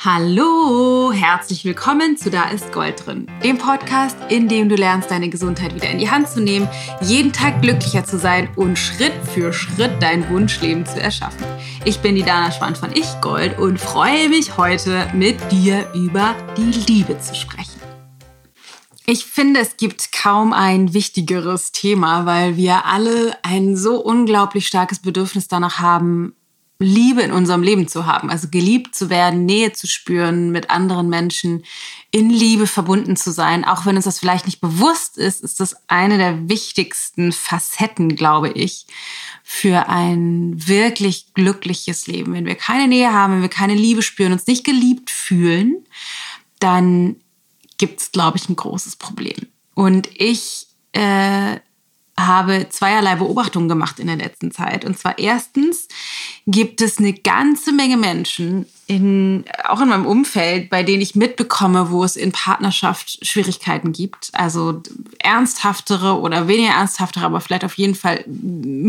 Hallo, herzlich willkommen zu Da ist Gold drin, dem Podcast, in dem du lernst, deine Gesundheit wieder in die Hand zu nehmen, jeden Tag glücklicher zu sein und Schritt für Schritt dein Wunschleben zu erschaffen. Ich bin die Dana Schwand von Ich Gold und freue mich heute mit dir über die Liebe zu sprechen. Ich finde, es gibt kaum ein wichtigeres Thema, weil wir alle ein so unglaublich starkes Bedürfnis danach haben, Liebe in unserem Leben zu haben, also geliebt zu werden, Nähe zu spüren, mit anderen Menschen in Liebe verbunden zu sein. Auch wenn uns das vielleicht nicht bewusst ist, ist das eine der wichtigsten Facetten, glaube ich, für ein wirklich glückliches Leben. Wenn wir keine Nähe haben, wenn wir keine Liebe spüren, uns nicht geliebt fühlen, dann gibt es, glaube ich, ein großes Problem. Und ich äh, habe zweierlei Beobachtungen gemacht in der letzten Zeit. Und zwar erstens gibt es eine ganze Menge Menschen, in, auch in meinem Umfeld, bei denen ich mitbekomme, wo es in Partnerschaft Schwierigkeiten gibt. Also ernsthaftere oder weniger ernsthaftere, aber vielleicht auf jeden Fall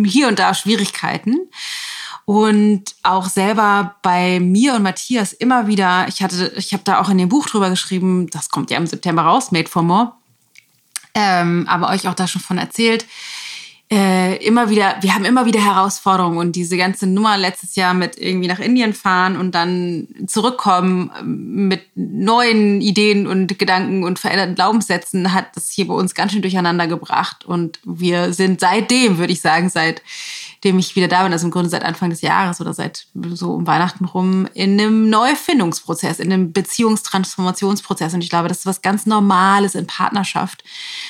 hier und da Schwierigkeiten. Und auch selber bei mir und Matthias immer wieder, ich hatte, ich habe da auch in dem Buch drüber geschrieben, das kommt ja im September raus, Made for More ähm, aber euch auch da schon von erzählt. Äh, immer wieder, wir haben immer wieder Herausforderungen und diese ganze Nummer letztes Jahr mit irgendwie nach Indien fahren und dann zurückkommen ähm, mit neuen Ideen und Gedanken und veränderten Glaubenssätzen hat das hier bei uns ganz schön durcheinander gebracht und wir sind seitdem, würde ich sagen, seit dem ich wieder da bin, also im Grunde seit Anfang des Jahres oder seit so um Weihnachten rum, in einem Neufindungsprozess, in einem Beziehungstransformationsprozess. Und ich glaube, das ist was ganz Normales in Partnerschaft,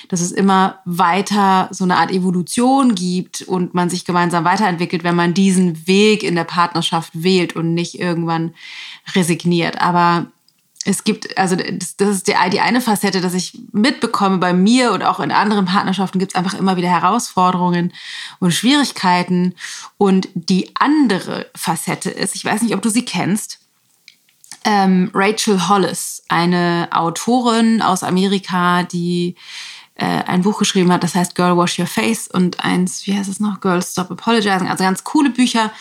dass es immer weiter so eine Art Evolution gibt und man sich gemeinsam weiterentwickelt, wenn man diesen Weg in der Partnerschaft wählt und nicht irgendwann resigniert. Aber es gibt, also das, ist die, die eine Facette, dass ich mitbekomme bei mir und auch in anderen Partnerschaften gibt es einfach immer wieder Herausforderungen und Schwierigkeiten. Und die andere Facette ist, ich weiß nicht, ob du sie kennst, ähm, Rachel Hollis, eine Autorin aus Amerika, die äh, ein Buch geschrieben hat, das heißt Girl Wash Your Face und eins, wie heißt es noch, Girl Stop Apologizing, also ganz coole Bücher.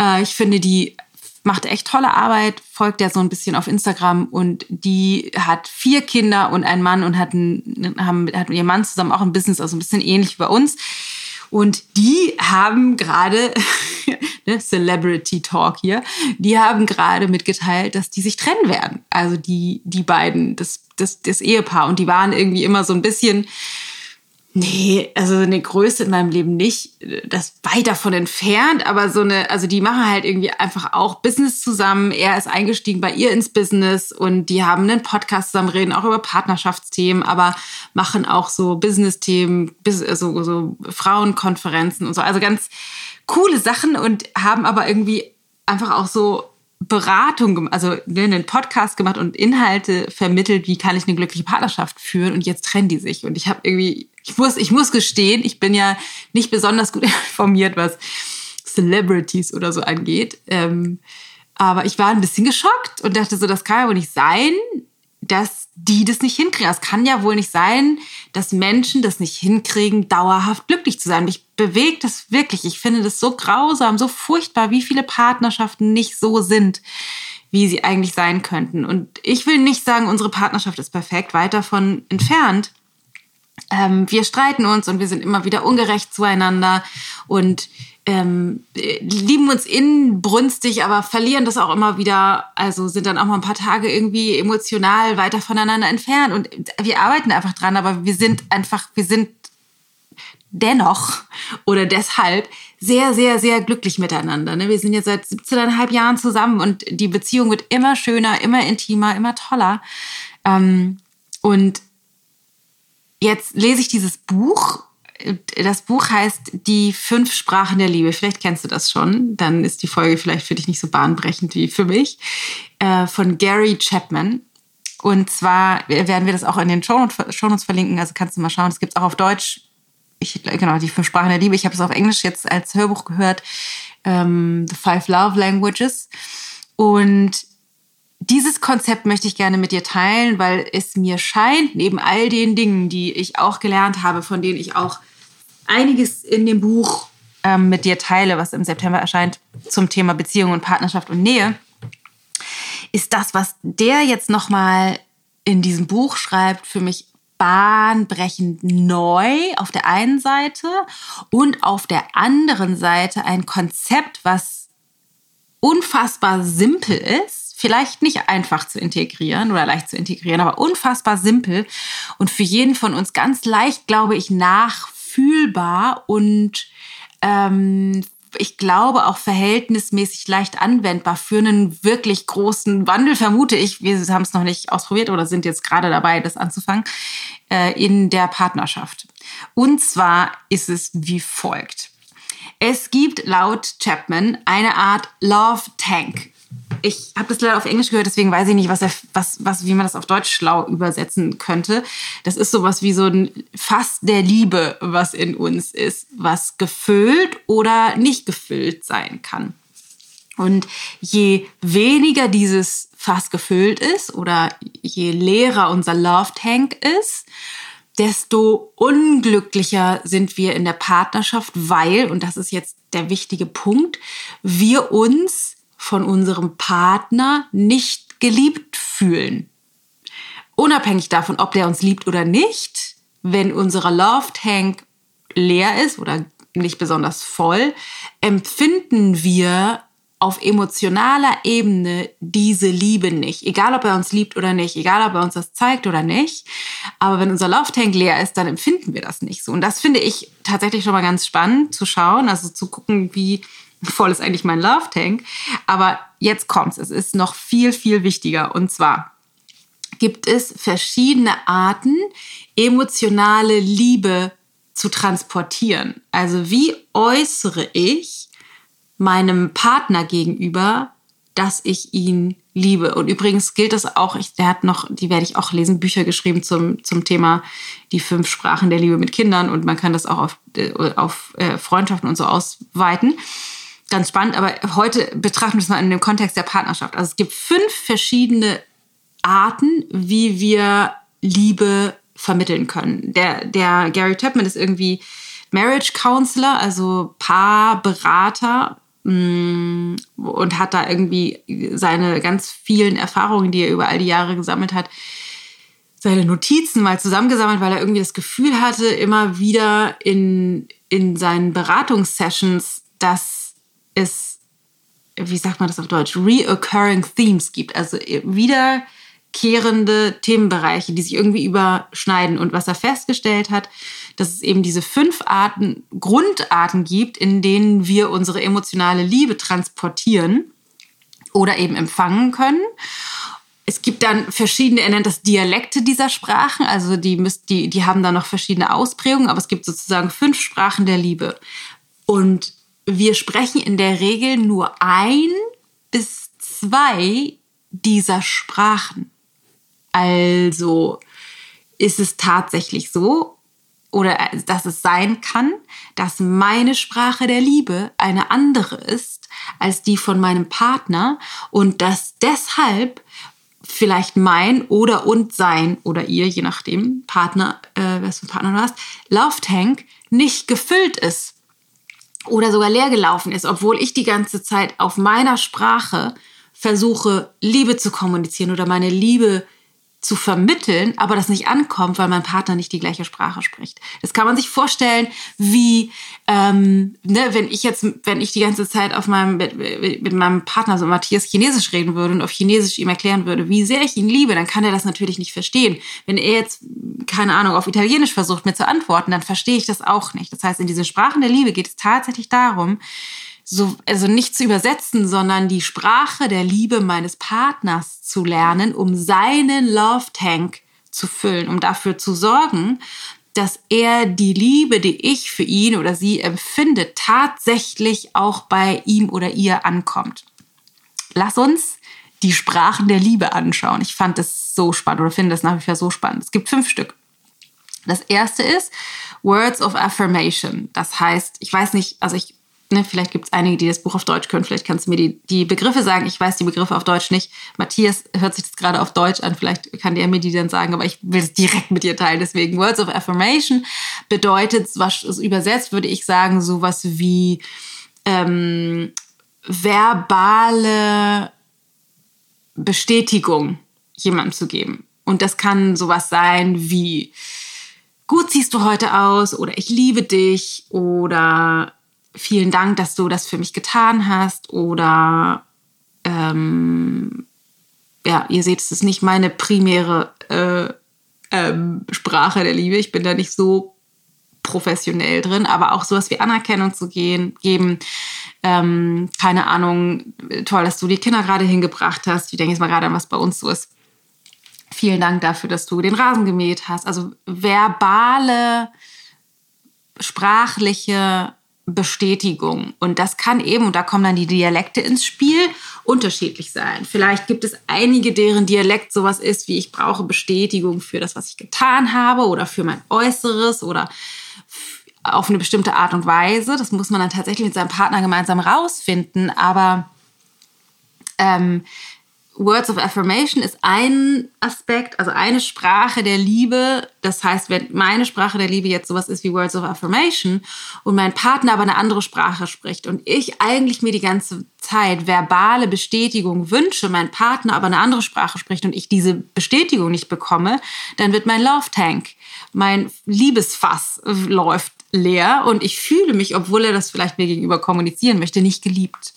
Äh, ich finde die macht echt tolle Arbeit, folgt ja so ein bisschen auf Instagram und die hat vier Kinder und einen Mann und hat, einen, haben, hat mit ihrem Mann zusammen auch ein Business, also ein bisschen ähnlich wie bei uns. Und die haben gerade, ne, Celebrity Talk hier, die haben gerade mitgeteilt, dass die sich trennen werden. Also die, die beiden, das, das, das Ehepaar. Und die waren irgendwie immer so ein bisschen, Nee, also eine Größe in meinem Leben nicht. Das weit davon entfernt, aber so eine, also die machen halt irgendwie einfach auch Business zusammen. Er ist eingestiegen bei ihr ins Business und die haben einen Podcast zusammen, reden auch über Partnerschaftsthemen, aber machen auch so Business-Themen, so, so Frauenkonferenzen und so. Also ganz coole Sachen und haben aber irgendwie einfach auch so Beratung, also ne, einen Podcast gemacht und Inhalte vermittelt, wie kann ich eine glückliche Partnerschaft führen und jetzt trennen die sich. Und ich habe irgendwie, ich muss, ich muss gestehen, ich bin ja nicht besonders gut informiert, was Celebrities oder so angeht. Ähm, aber ich war ein bisschen geschockt und dachte so, das kann ja wohl nicht sein, dass die das nicht hinkriegen. Es kann ja wohl nicht sein, dass Menschen das nicht hinkriegen, dauerhaft glücklich zu sein. Mich bewegt das wirklich. Ich finde das so grausam, so furchtbar, wie viele Partnerschaften nicht so sind, wie sie eigentlich sein könnten. Und ich will nicht sagen, unsere Partnerschaft ist perfekt, weit davon entfernt. Ähm, wir streiten uns und wir sind immer wieder ungerecht zueinander und ähm, lieben uns inbrünstig, aber verlieren das auch immer wieder. Also sind dann auch mal ein paar Tage irgendwie emotional weiter voneinander entfernt. Und wir arbeiten einfach dran, aber wir sind einfach, wir sind dennoch oder deshalb sehr, sehr, sehr glücklich miteinander. Ne? Wir sind jetzt seit 17,5 Jahren zusammen und die Beziehung wird immer schöner, immer intimer, immer toller. Ähm, und jetzt lese ich dieses Buch das Buch heißt Die fünf Sprachen der Liebe. Vielleicht kennst du das schon. Dann ist die Folge vielleicht für dich nicht so bahnbrechend wie für mich. Äh, von Gary Chapman. Und zwar werden wir das auch in den Shownotes verlinken. Also kannst du mal schauen. Es gibt es auch auf Deutsch. Ich, genau, die fünf Sprachen der Liebe. Ich habe es auf Englisch jetzt als Hörbuch gehört. Ähm, The Five Love Languages. Und dieses Konzept möchte ich gerne mit dir teilen, weil es mir scheint, neben all den Dingen, die ich auch gelernt habe, von denen ich auch einiges in dem Buch ähm, mit dir teile, was im September erscheint zum Thema Beziehung und Partnerschaft und Nähe, ist das, was der jetzt nochmal in diesem Buch schreibt, für mich bahnbrechend neu auf der einen Seite und auf der anderen Seite ein Konzept, was unfassbar simpel ist, vielleicht nicht einfach zu integrieren oder leicht zu integrieren, aber unfassbar simpel und für jeden von uns ganz leicht, glaube ich, nachfühlbar und ähm, ich glaube, auch verhältnismäßig leicht anwendbar für einen wirklich großen Wandel, vermute ich. Wir haben es noch nicht ausprobiert oder sind jetzt gerade dabei, das anzufangen, äh, in der Partnerschaft. Und zwar ist es wie folgt. Es gibt laut Chapman eine Art Love Tank ich habe das leider auf Englisch gehört, deswegen weiß ich nicht, was, er, was, was, wie man das auf Deutsch schlau übersetzen könnte. Das ist sowas wie so ein Fass der Liebe, was in uns ist, was gefüllt oder nicht gefüllt sein kann. Und je weniger dieses Fass gefüllt ist oder je leerer unser Love Tank ist, desto unglücklicher sind wir in der Partnerschaft, weil, und das ist jetzt der wichtige Punkt, wir uns von unserem Partner nicht geliebt fühlen. Unabhängig davon, ob der uns liebt oder nicht, wenn unser Love Tank leer ist oder nicht besonders voll, empfinden wir auf emotionaler Ebene diese Liebe nicht. Egal, ob er uns liebt oder nicht, egal, ob er uns das zeigt oder nicht. Aber wenn unser Love Tank leer ist, dann empfinden wir das nicht so. Und das finde ich tatsächlich schon mal ganz spannend zu schauen, also zu gucken, wie voll ist eigentlich mein Love Tank. Aber jetzt kommt's. Es ist noch viel, viel wichtiger. Und zwar gibt es verschiedene Arten, emotionale Liebe zu transportieren. Also wie äußere ich meinem Partner gegenüber, dass ich ihn liebe. Und übrigens gilt das auch, ich, der hat noch, die werde ich auch lesen, Bücher geschrieben zum, zum Thema die fünf Sprachen der Liebe mit Kindern und man kann das auch auf, äh, auf äh, Freundschaften und so ausweiten ganz spannend, aber heute betrachten wir es mal in dem Kontext der Partnerschaft. Also es gibt fünf verschiedene Arten, wie wir Liebe vermitteln können. Der, der Gary Chapman ist irgendwie Marriage Counselor, also Paarberater mm, und hat da irgendwie seine ganz vielen Erfahrungen, die er über all die Jahre gesammelt hat, seine Notizen mal zusammengesammelt, weil er irgendwie das Gefühl hatte, immer wieder in, in seinen Beratungssessions, dass es, wie sagt man das auf Deutsch, reoccurring Themes gibt, also wiederkehrende Themenbereiche, die sich irgendwie überschneiden. Und was er festgestellt hat, dass es eben diese fünf Arten, Grundarten gibt, in denen wir unsere emotionale Liebe transportieren oder eben empfangen können. Es gibt dann verschiedene, er nennt das Dialekte dieser Sprachen, also die, die, die haben dann noch verschiedene Ausprägungen, aber es gibt sozusagen fünf Sprachen der Liebe. Und wir sprechen in der Regel nur ein bis zwei dieser Sprachen. Also ist es tatsächlich so, oder dass es sein kann, dass meine Sprache der Liebe eine andere ist als die von meinem Partner und dass deshalb vielleicht mein oder und sein oder ihr, je nachdem, Partner, äh, was für ein Partner du hast, Love Tank nicht gefüllt ist oder sogar leer gelaufen ist, obwohl ich die ganze Zeit auf meiner Sprache versuche, Liebe zu kommunizieren oder meine Liebe zu vermitteln, aber das nicht ankommt, weil mein Partner nicht die gleiche Sprache spricht. Das kann man sich vorstellen, wie ähm, ne, wenn ich jetzt, wenn ich die ganze Zeit auf meinem mit, mit meinem Partner so Matthias Chinesisch reden würde und auf Chinesisch ihm erklären würde, wie sehr ich ihn liebe, dann kann er das natürlich nicht verstehen. Wenn er jetzt keine Ahnung auf Italienisch versucht mir zu antworten, dann verstehe ich das auch nicht. Das heißt, in diesen Sprachen der Liebe geht es tatsächlich darum, so, also nicht zu übersetzen, sondern die Sprache der Liebe meines Partners zu lernen, um seinen Love Tank zu füllen, um dafür zu sorgen, dass er die Liebe, die ich für ihn oder sie empfinde, tatsächlich auch bei ihm oder ihr ankommt. Lass uns die Sprachen der Liebe anschauen. Ich fand das so spannend oder finde das nach wie vor so spannend. Es gibt fünf Stück. Das erste ist Words of Affirmation. Das heißt, ich weiß nicht, also ich ne, vielleicht gibt es einige, die das Buch auf Deutsch können. Vielleicht kannst du mir die, die Begriffe sagen. Ich weiß die Begriffe auf Deutsch nicht. Matthias hört sich das gerade auf Deutsch an. Vielleicht kann der mir die dann sagen, aber ich will es direkt mit dir teilen. Deswegen Words of Affirmation bedeutet, was übersetzt würde ich sagen, sowas wie ähm, verbale Bestätigung jemandem zu geben. Und das kann sowas sein wie, gut siehst du heute aus oder ich liebe dich oder vielen Dank, dass du das für mich getan hast oder ähm, ja, ihr seht, es ist nicht meine primäre äh, ähm, Sprache der Liebe. Ich bin da nicht so professionell drin, aber auch sowas wie Anerkennung zu gehen, geben. Ähm, keine Ahnung, toll, dass du die Kinder gerade hingebracht hast. Ich denke jetzt mal gerade an, was bei uns so ist. Vielen Dank dafür, dass du den Rasen gemäht hast. Also verbale, sprachliche Bestätigung. Und das kann eben, und da kommen dann die Dialekte ins Spiel, unterschiedlich sein. Vielleicht gibt es einige, deren Dialekt sowas ist, wie ich brauche Bestätigung für das, was ich getan habe oder für mein Äußeres oder auf eine bestimmte Art und Weise. Das muss man dann tatsächlich mit seinem Partner gemeinsam rausfinden. Aber ähm, Words of Affirmation ist ein Aspekt, also eine Sprache der Liebe. Das heißt, wenn meine Sprache der Liebe jetzt sowas ist wie Words of Affirmation und mein Partner aber eine andere Sprache spricht und ich eigentlich mir die ganze Zeit verbale Bestätigung wünsche, mein Partner aber eine andere Sprache spricht und ich diese Bestätigung nicht bekomme, dann wird mein Love Tank, mein Liebesfass läuft leer und ich fühle mich, obwohl er das vielleicht mir gegenüber kommunizieren möchte, nicht geliebt.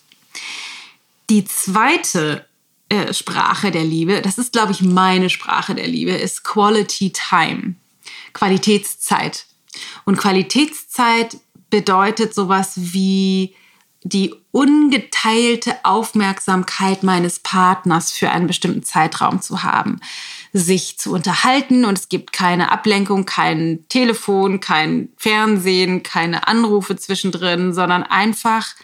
Die zweite äh, Sprache der Liebe, das ist, glaube ich, meine Sprache der Liebe, ist Quality Time, Qualitätszeit. Und Qualitätszeit bedeutet sowas wie die ungeteilte Aufmerksamkeit meines Partners für einen bestimmten Zeitraum zu haben, sich zu unterhalten und es gibt keine Ablenkung, kein Telefon, kein Fernsehen, keine Anrufe zwischendrin, sondern einfach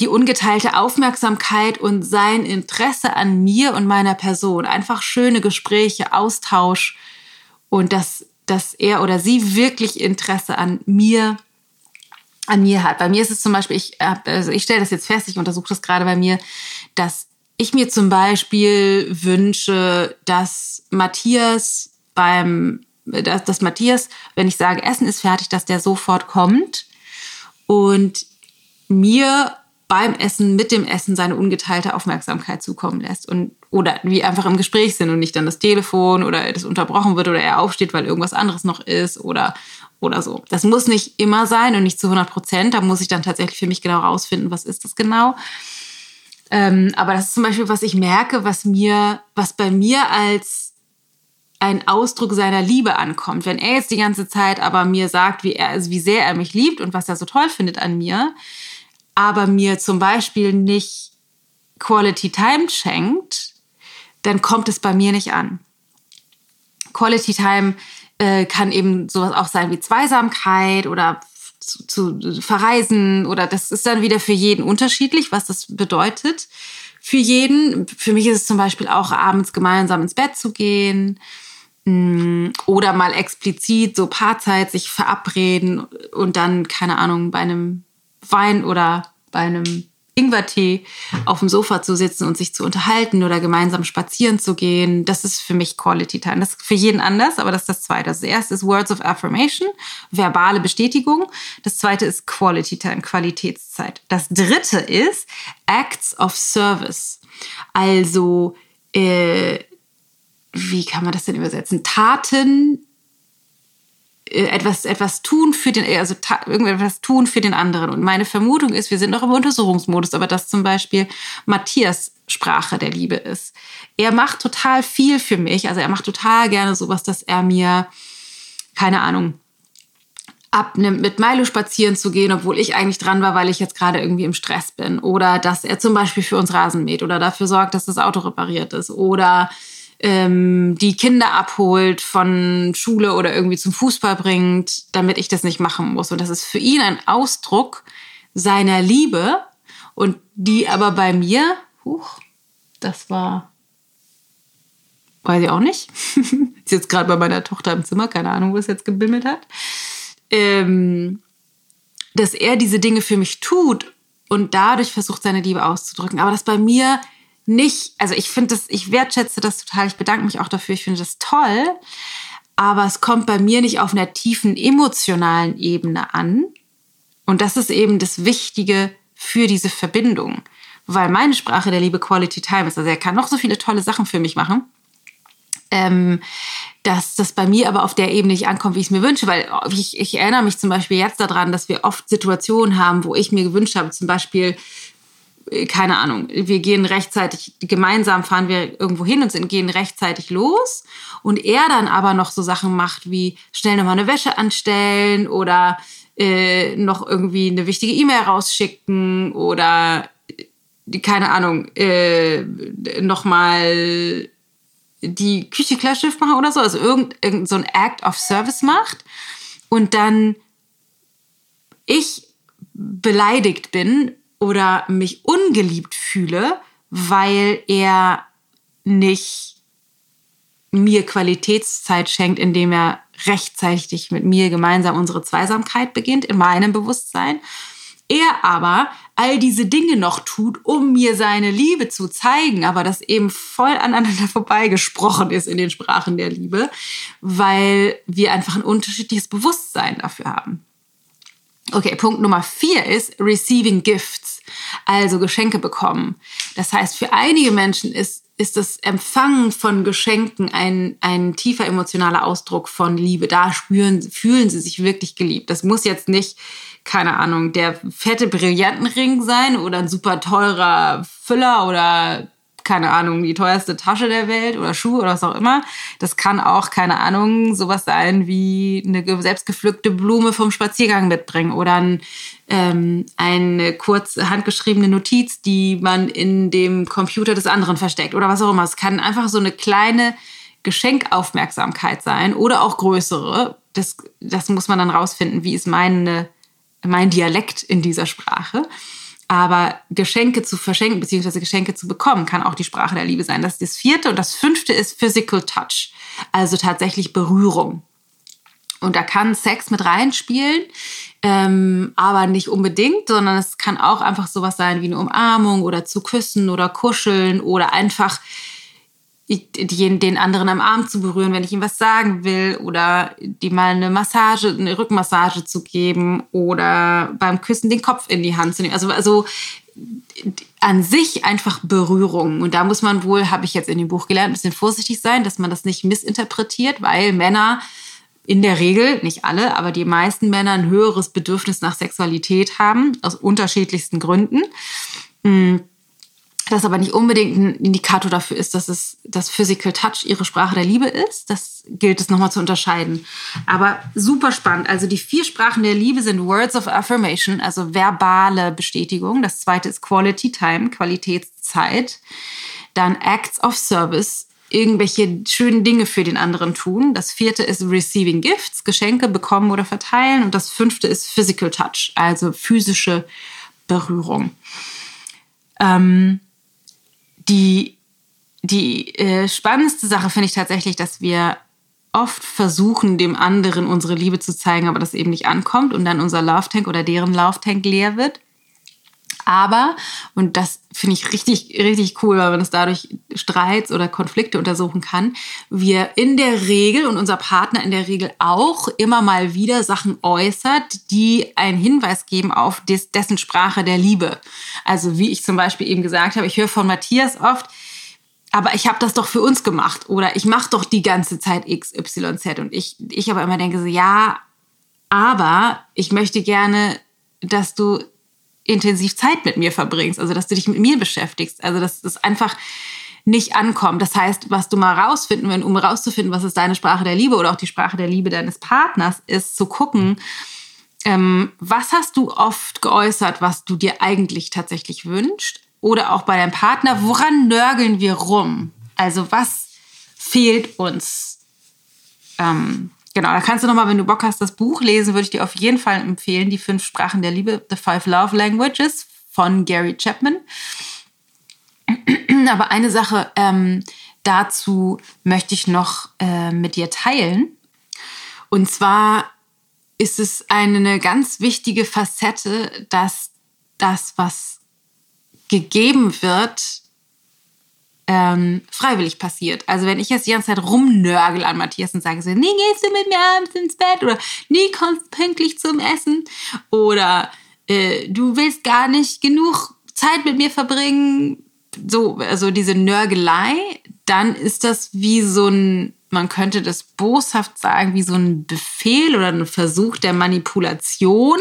die ungeteilte Aufmerksamkeit und sein Interesse an mir und meiner Person. Einfach schöne Gespräche, Austausch und dass, dass er oder sie wirklich Interesse an mir an mir hat. Bei mir ist es zum Beispiel, ich, also ich stelle das jetzt fest, ich untersuche das gerade bei mir, dass ich mir zum Beispiel wünsche, dass Matthias beim, dass, dass Matthias, wenn ich sage, Essen ist fertig, dass der sofort kommt und mir beim Essen, mit dem Essen seine ungeteilte Aufmerksamkeit zukommen lässt und oder wie einfach im Gespräch sind und nicht dann das Telefon oder das unterbrochen wird oder er aufsteht, weil irgendwas anderes noch ist oder oder so. Das muss nicht immer sein und nicht zu 100 Prozent. Da muss ich dann tatsächlich für mich genau rausfinden, was ist das genau. Ähm, aber das ist zum Beispiel, was ich merke, was mir, was bei mir als ein Ausdruck seiner Liebe ankommt. Wenn er jetzt die ganze Zeit aber mir sagt, wie er, also wie sehr er mich liebt und was er so toll findet an mir, aber mir zum Beispiel nicht Quality Time schenkt, dann kommt es bei mir nicht an. Quality Time äh, kann eben sowas auch sein wie Zweisamkeit oder zu, zu verreisen oder das ist dann wieder für jeden unterschiedlich, was das bedeutet. Für jeden. Für mich ist es zum Beispiel auch abends gemeinsam ins Bett zu gehen mm, oder mal explizit so Paarzeit sich verabreden und dann, keine Ahnung, bei einem Wein oder bei einem Ingwertee auf dem Sofa zu sitzen und sich zu unterhalten oder gemeinsam spazieren zu gehen. Das ist für mich Quality Time. Das ist für jeden anders, aber das ist das Zweite. Das erste ist Words of Affirmation, verbale Bestätigung. Das Zweite ist Quality Time, Qualitätszeit. Das Dritte ist Acts of Service. Also, äh, wie kann man das denn übersetzen? Taten, etwas, etwas tun für den, also irgendetwas tun für den anderen. Und meine Vermutung ist, wir sind noch im Untersuchungsmodus, aber dass zum Beispiel Matthias Sprache der Liebe ist. Er macht total viel für mich. Also er macht total gerne sowas, dass er mir, keine Ahnung, abnimmt, mit Milo spazieren zu gehen, obwohl ich eigentlich dran war, weil ich jetzt gerade irgendwie im Stress bin. Oder dass er zum Beispiel für uns Rasen mäht oder dafür sorgt, dass das Auto repariert ist. Oder ähm, die Kinder abholt von Schule oder irgendwie zum Fußball bringt, damit ich das nicht machen muss. Und das ist für ihn ein Ausdruck seiner Liebe und die aber bei mir, huch, das war, weiß ich auch nicht, ist jetzt gerade bei meiner Tochter im Zimmer, keine Ahnung, wo es jetzt gebimmelt hat, ähm, dass er diese Dinge für mich tut und dadurch versucht, seine Liebe auszudrücken. Aber das bei mir nicht, also ich finde das, ich wertschätze das total, ich bedanke mich auch dafür, ich finde das toll, aber es kommt bei mir nicht auf einer tiefen emotionalen Ebene an. Und das ist eben das Wichtige für diese Verbindung, weil meine Sprache der Liebe Quality Time ist. Also er kann noch so viele tolle Sachen für mich machen. Ähm, dass das bei mir aber auf der Ebene nicht ankommt, wie ich es mir wünsche, weil ich, ich erinnere mich zum Beispiel jetzt daran, dass wir oft Situationen haben, wo ich mir gewünscht habe, zum Beispiel, keine Ahnung, wir gehen rechtzeitig, gemeinsam fahren wir irgendwo hin und sind, gehen rechtzeitig los. Und er dann aber noch so Sachen macht wie schnell nochmal eine Wäsche anstellen oder äh, noch irgendwie eine wichtige E-Mail rausschicken oder äh, keine Ahnung, äh, nochmal die Küche klar Schiff machen oder so, also irgendein irgend so ein Act of Service macht. Und dann ich beleidigt bin oder mich ungeliebt fühle, weil er nicht mir Qualitätszeit schenkt, indem er rechtzeitig mit mir gemeinsam unsere Zweisamkeit beginnt in meinem Bewusstsein. Er aber all diese Dinge noch tut, um mir seine Liebe zu zeigen, aber das eben voll aneinander vorbeigesprochen ist in den Sprachen der Liebe, weil wir einfach ein unterschiedliches Bewusstsein dafür haben. Okay, Punkt Nummer vier ist Receiving Gifts, also Geschenke bekommen. Das heißt, für einige Menschen ist, ist das Empfangen von Geschenken ein, ein tiefer emotionaler Ausdruck von Liebe. Da spüren, fühlen sie sich wirklich geliebt. Das muss jetzt nicht, keine Ahnung, der fette Brillantenring sein oder ein super teurer Füller oder keine Ahnung, die teuerste Tasche der Welt oder Schuhe oder was auch immer. Das kann auch, keine Ahnung, sowas sein wie eine selbstgepflückte Blume vom Spaziergang mitbringen oder ein, ähm, eine kurz handgeschriebene Notiz, die man in dem Computer des anderen versteckt oder was auch immer. Es kann einfach so eine kleine Geschenkaufmerksamkeit sein oder auch größere. Das, das muss man dann rausfinden, wie ist meine, mein Dialekt in dieser Sprache. Aber Geschenke zu verschenken beziehungsweise Geschenke zu bekommen, kann auch die Sprache der Liebe sein. Das ist das vierte. Und das fünfte ist Physical Touch, also tatsächlich Berührung. Und da kann Sex mit reinspielen, ähm, aber nicht unbedingt, sondern es kann auch einfach sowas sein wie eine Umarmung oder zu küssen oder kuscheln oder einfach den anderen am Arm zu berühren, wenn ich ihm was sagen will oder die mal eine Massage, eine Rückmassage zu geben oder beim Küssen den Kopf in die Hand zu nehmen. Also, also an sich einfach Berührung. Und da muss man wohl, habe ich jetzt in dem Buch gelernt, ein bisschen vorsichtig sein, dass man das nicht missinterpretiert, weil Männer in der Regel, nicht alle, aber die meisten Männer ein höheres Bedürfnis nach Sexualität haben, aus unterschiedlichsten Gründen. Hm das aber nicht unbedingt ein Indikator dafür ist, dass es das Physical Touch ihre Sprache der Liebe ist. Das gilt es nochmal zu unterscheiden. Aber super spannend. Also die vier Sprachen der Liebe sind Words of Affirmation, also verbale Bestätigung. Das zweite ist Quality Time, Qualitätszeit. Dann Acts of Service, irgendwelche schönen Dinge für den anderen tun. Das vierte ist Receiving Gifts, Geschenke bekommen oder verteilen. Und das fünfte ist Physical Touch, also physische Berührung. Ähm, die, die äh, spannendste Sache finde ich tatsächlich, dass wir oft versuchen, dem anderen unsere Liebe zu zeigen, aber das eben nicht ankommt und dann unser Love Tank oder deren Love Tank leer wird. Aber, und das finde ich richtig, richtig cool, weil man es dadurch Streits oder Konflikte untersuchen kann, wir in der Regel und unser Partner in der Regel auch immer mal wieder Sachen äußert, die einen Hinweis geben auf des, dessen Sprache der Liebe. Also wie ich zum Beispiel eben gesagt habe, ich höre von Matthias oft, aber ich habe das doch für uns gemacht oder ich mache doch die ganze Zeit X, Y, Z und ich, ich aber immer denke so, ja, aber ich möchte gerne, dass du intensiv Zeit mit mir verbringst, also dass du dich mit mir beschäftigst, also dass das einfach nicht ankommt. Das heißt, was du mal rausfinden, wenn, um rauszufinden, was ist deine Sprache der Liebe oder auch die Sprache der Liebe deines Partners, ist zu gucken, ähm, was hast du oft geäußert, was du dir eigentlich tatsächlich wünschst? Oder auch bei deinem Partner, woran nörgeln wir rum? Also was fehlt uns? Ähm, Genau, da kannst du nochmal, wenn du Bock hast, das Buch lesen, würde ich dir auf jeden Fall empfehlen. Die fünf Sprachen der Liebe, The Five Love Languages von Gary Chapman. Aber eine Sache ähm, dazu möchte ich noch äh, mit dir teilen. Und zwar ist es eine ganz wichtige Facette, dass das, was gegeben wird, ähm, freiwillig passiert. Also wenn ich jetzt die ganze Zeit rumnörgel an Matthias und sage nie gehst du mit mir abends ins Bett oder nie kommst pünktlich zum Essen oder äh, du willst gar nicht genug Zeit mit mir verbringen, so, also diese Nörgelei, dann ist das wie so ein, man könnte das boshaft sagen, wie so ein Befehl oder ein Versuch der Manipulation,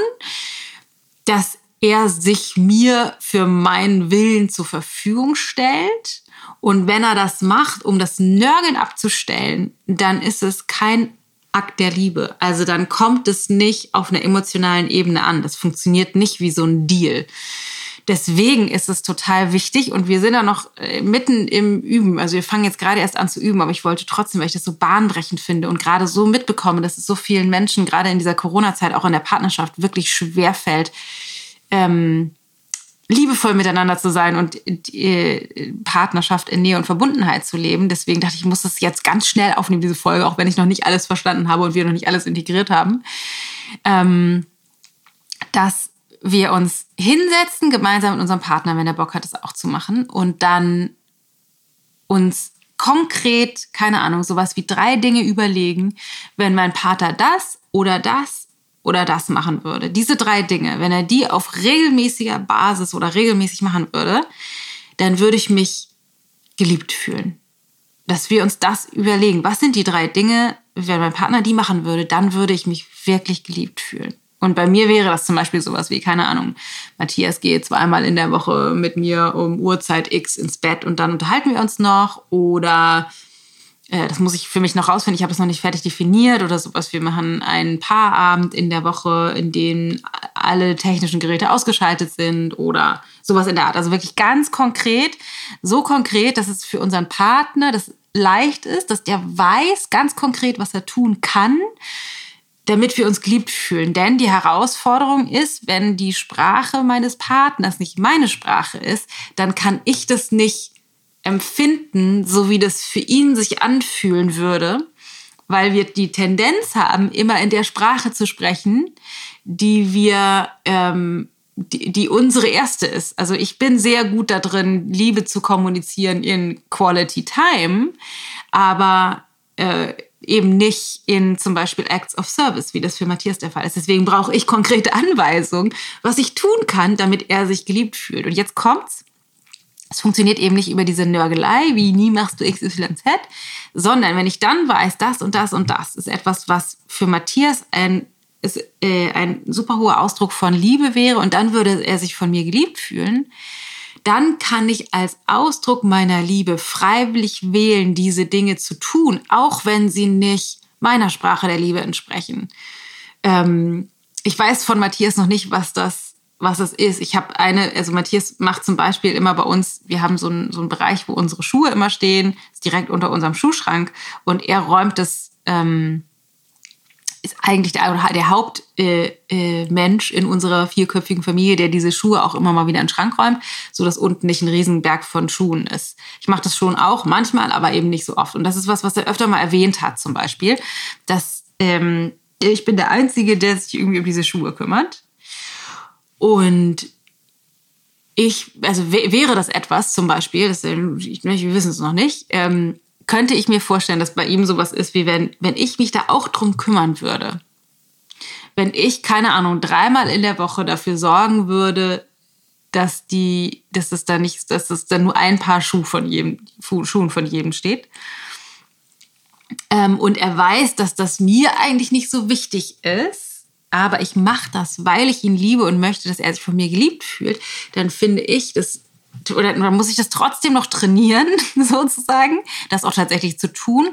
dass er sich mir für meinen Willen zur Verfügung stellt. Und wenn er das macht, um das Nörgeln abzustellen, dann ist es kein Akt der Liebe. Also dann kommt es nicht auf einer emotionalen Ebene an. Das funktioniert nicht wie so ein Deal. Deswegen ist es total wichtig und wir sind da noch äh, mitten im Üben. Also wir fangen jetzt gerade erst an zu üben, aber ich wollte trotzdem, weil ich das so bahnbrechend finde und gerade so mitbekomme, dass es so vielen Menschen gerade in dieser Corona-Zeit auch in der Partnerschaft wirklich schwer fällt, ähm, liebevoll miteinander zu sein und äh, Partnerschaft in Nähe und Verbundenheit zu leben. Deswegen dachte ich, ich muss das jetzt ganz schnell aufnehmen, diese Folge, auch wenn ich noch nicht alles verstanden habe und wir noch nicht alles integriert haben. Ähm, dass wir uns hinsetzen, gemeinsam mit unserem Partner, wenn der Bock hat, das auch zu machen, und dann uns konkret, keine Ahnung, sowas wie drei Dinge überlegen, wenn mein Partner das oder das oder das machen würde. Diese drei Dinge, wenn er die auf regelmäßiger Basis oder regelmäßig machen würde, dann würde ich mich geliebt fühlen. Dass wir uns das überlegen. Was sind die drei Dinge, wenn mein Partner die machen würde, dann würde ich mich wirklich geliebt fühlen. Und bei mir wäre das zum Beispiel sowas wie, keine Ahnung, Matthias geht zweimal in der Woche mit mir um Uhrzeit X ins Bett und dann unterhalten wir uns noch. Oder das muss ich für mich noch rausfinden, ich habe es noch nicht fertig definiert oder sowas. Wir machen einen Paarabend in der Woche, in dem alle technischen Geräte ausgeschaltet sind oder sowas in der Art. Also wirklich ganz konkret, so konkret, dass es für unseren Partner das leicht ist, dass der weiß ganz konkret, was er tun kann damit wir uns geliebt fühlen. Denn die Herausforderung ist, wenn die Sprache meines Partners nicht meine Sprache ist, dann kann ich das nicht empfinden, so wie das für ihn sich anfühlen würde, weil wir die Tendenz haben, immer in der Sprache zu sprechen, die wir, ähm, die, die unsere erste ist. Also ich bin sehr gut da drin, Liebe zu kommunizieren in Quality Time, aber äh, eben nicht in zum Beispiel Acts of Service, wie das für Matthias der Fall ist. Deswegen brauche ich konkrete Anweisungen, was ich tun kann, damit er sich geliebt fühlt. Und jetzt kommt's. Es funktioniert eben nicht über diese Nörgelei, wie nie machst du XYZ, sondern wenn ich dann weiß, das und das und das ist etwas, was für Matthias ein, ist, äh, ein super hoher Ausdruck von Liebe wäre und dann würde er sich von mir geliebt fühlen, dann kann ich als Ausdruck meiner Liebe freiwillig wählen, diese Dinge zu tun, auch wenn sie nicht meiner Sprache der Liebe entsprechen. Ähm, ich weiß von Matthias noch nicht, was das, was das ist. Ich habe eine, also Matthias macht zum Beispiel immer bei uns, wir haben so einen, so einen Bereich, wo unsere Schuhe immer stehen, ist direkt unter unserem Schuhschrank und er räumt das ähm, ist eigentlich der, der Hauptmensch äh, äh, in unserer vierköpfigen Familie, der diese Schuhe auch immer mal wieder in den Schrank räumt, so dass unten nicht ein Riesenberg von Schuhen ist. Ich mache das schon auch manchmal, aber eben nicht so oft. Und das ist was, was er öfter mal erwähnt hat, zum Beispiel, dass ähm, ich bin der Einzige, der sich irgendwie um diese Schuhe kümmert. Und ich, also wäre das etwas zum Beispiel, das, wir wissen es noch nicht, ähm, könnte ich mir vorstellen, dass bei ihm sowas ist, wie wenn, wenn ich mich da auch drum kümmern würde. Wenn ich, keine Ahnung, dreimal in der Woche dafür sorgen würde, dass die, dass es da nicht, dass es da nur ein Paar Schuh von jedem, Schuhen von jedem steht. Ähm, und er weiß, dass das mir eigentlich nicht so wichtig ist, aber ich mache das, weil ich ihn liebe und möchte, dass er sich von mir geliebt fühlt, dann finde ich, das oder man muss ich das trotzdem noch trainieren, sozusagen, das auch tatsächlich zu tun.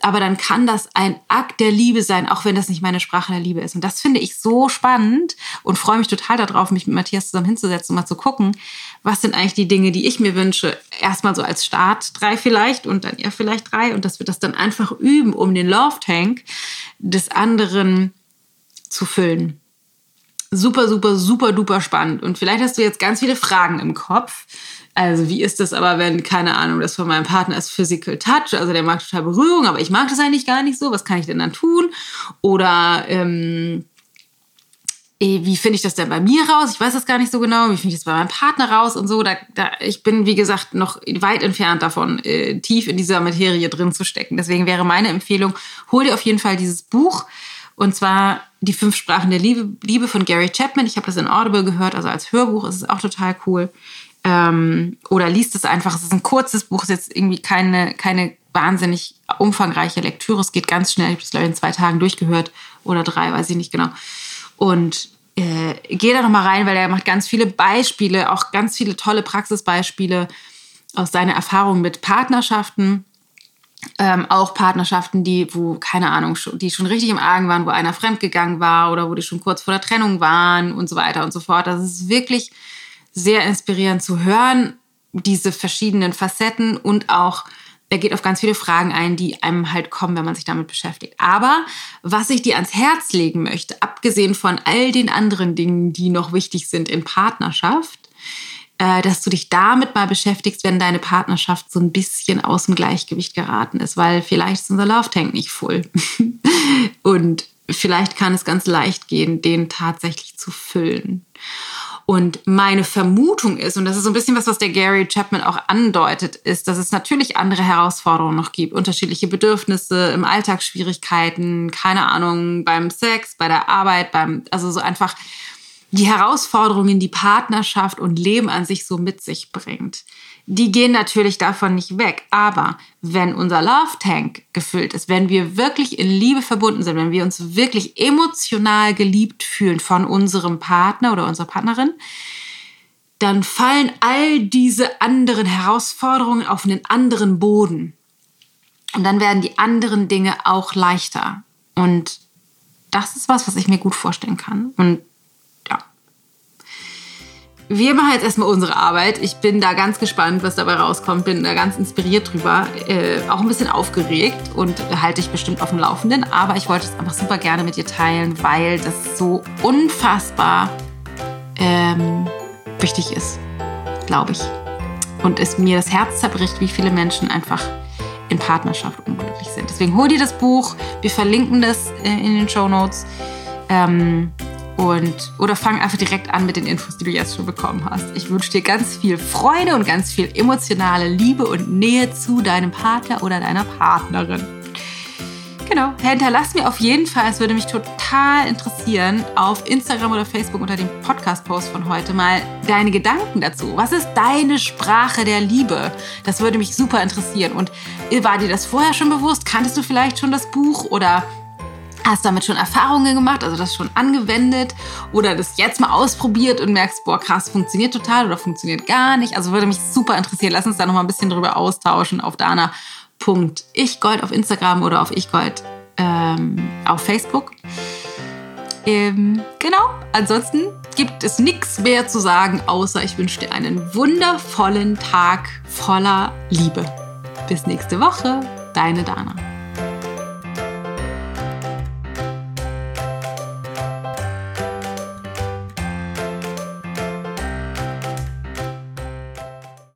Aber dann kann das ein Akt der Liebe sein, auch wenn das nicht meine Sprache der Liebe ist. Und das finde ich so spannend und freue mich total darauf, mich mit Matthias zusammen hinzusetzen und mal zu gucken, was sind eigentlich die Dinge, die ich mir wünsche. Erstmal so als Start drei vielleicht und dann er vielleicht drei. Und dass wir das dann einfach üben, um den Love Tank des anderen zu füllen super, super, super duper spannend. Und vielleicht hast du jetzt ganz viele Fragen im Kopf. Also wie ist das aber, wenn, keine Ahnung, das von meinem Partner ist Physical Touch, also der mag total Berührung, aber ich mag das eigentlich gar nicht so, was kann ich denn dann tun? Oder ähm, wie finde ich das denn bei mir raus? Ich weiß das gar nicht so genau. Wie finde ich das bei meinem Partner raus und so? Da, da, ich bin, wie gesagt, noch weit entfernt davon, äh, tief in dieser Materie drin zu stecken. Deswegen wäre meine Empfehlung, hol dir auf jeden Fall dieses Buch. Und zwar die fünf Sprachen der Liebe, Liebe von Gary Chapman. Ich habe das in Audible gehört, also als Hörbuch ist es auch total cool. Ähm, oder liest es einfach. Es ist ein kurzes Buch, es ist jetzt irgendwie keine, keine wahnsinnig umfangreiche Lektüre. Es geht ganz schnell. Ich habe es, glaube ich, in zwei Tagen durchgehört oder drei, weiß ich nicht genau. Und äh, gehe da nochmal rein, weil er macht ganz viele Beispiele, auch ganz viele tolle Praxisbeispiele aus seiner Erfahrung mit Partnerschaften. Ähm, auch Partnerschaften, die, wo, keine Ahnung, die schon richtig im Argen waren, wo einer fremdgegangen war oder wo die schon kurz vor der Trennung waren und so weiter und so fort. Das ist wirklich sehr inspirierend zu hören, diese verschiedenen Facetten und auch er geht auf ganz viele Fragen ein, die einem halt kommen, wenn man sich damit beschäftigt. Aber was ich dir ans Herz legen möchte, abgesehen von all den anderen Dingen, die noch wichtig sind in Partnerschaft, dass du dich damit mal beschäftigst, wenn deine Partnerschaft so ein bisschen aus dem Gleichgewicht geraten ist, weil vielleicht ist unser Love Tank nicht voll. Und vielleicht kann es ganz leicht gehen, den tatsächlich zu füllen. Und meine Vermutung ist, und das ist so ein bisschen was, was der Gary Chapman auch andeutet, ist, dass es natürlich andere Herausforderungen noch gibt, unterschiedliche Bedürfnisse im Alltagsschwierigkeiten, keine Ahnung, beim Sex, bei der Arbeit, beim, also so einfach die Herausforderungen, die Partnerschaft und Leben an sich so mit sich bringt die gehen natürlich davon nicht weg. Aber wenn unser Love Tank gefüllt ist, wenn wir wirklich in Liebe verbunden sind, wenn wir uns wirklich emotional geliebt fühlen von unserem Partner oder unserer Partnerin, dann fallen all diese anderen Herausforderungen auf einen anderen Boden. Und dann werden die anderen Dinge auch leichter. Und das ist was, was ich mir gut vorstellen kann. Und wir machen jetzt erstmal unsere Arbeit. Ich bin da ganz gespannt, was dabei rauskommt. Bin da ganz inspiriert drüber. Äh, auch ein bisschen aufgeregt und halte ich bestimmt auf dem Laufenden. Aber ich wollte es einfach super gerne mit dir teilen, weil das so unfassbar ähm, wichtig ist, glaube ich. Und es mir das Herz zerbricht, wie viele Menschen einfach in Partnerschaft unglücklich sind. Deswegen hol dir das Buch. Wir verlinken das äh, in den Show Notes. Ähm, und oder fang einfach direkt an mit den Infos, die du jetzt schon bekommen hast. Ich wünsche dir ganz viel Freude und ganz viel emotionale Liebe und Nähe zu deinem Partner oder deiner Partnerin. Genau, hinterlass mir auf jeden Fall, es würde mich total interessieren, auf Instagram oder Facebook unter dem Podcast-Post von heute mal deine Gedanken dazu. Was ist deine Sprache der Liebe? Das würde mich super interessieren. Und war dir das vorher schon bewusst? Kanntest du vielleicht schon das Buch oder Hast damit schon Erfahrungen gemacht, also das schon angewendet oder das jetzt mal ausprobiert und merkst, boah, krass, funktioniert total oder funktioniert gar nicht. Also würde mich super interessieren. Lass uns da noch mal ein bisschen drüber austauschen auf dana.ichgold auf Instagram oder auf ichgold ähm, auf Facebook. Ähm, genau, ansonsten gibt es nichts mehr zu sagen, außer ich wünsche dir einen wundervollen Tag voller Liebe. Bis nächste Woche, deine Dana.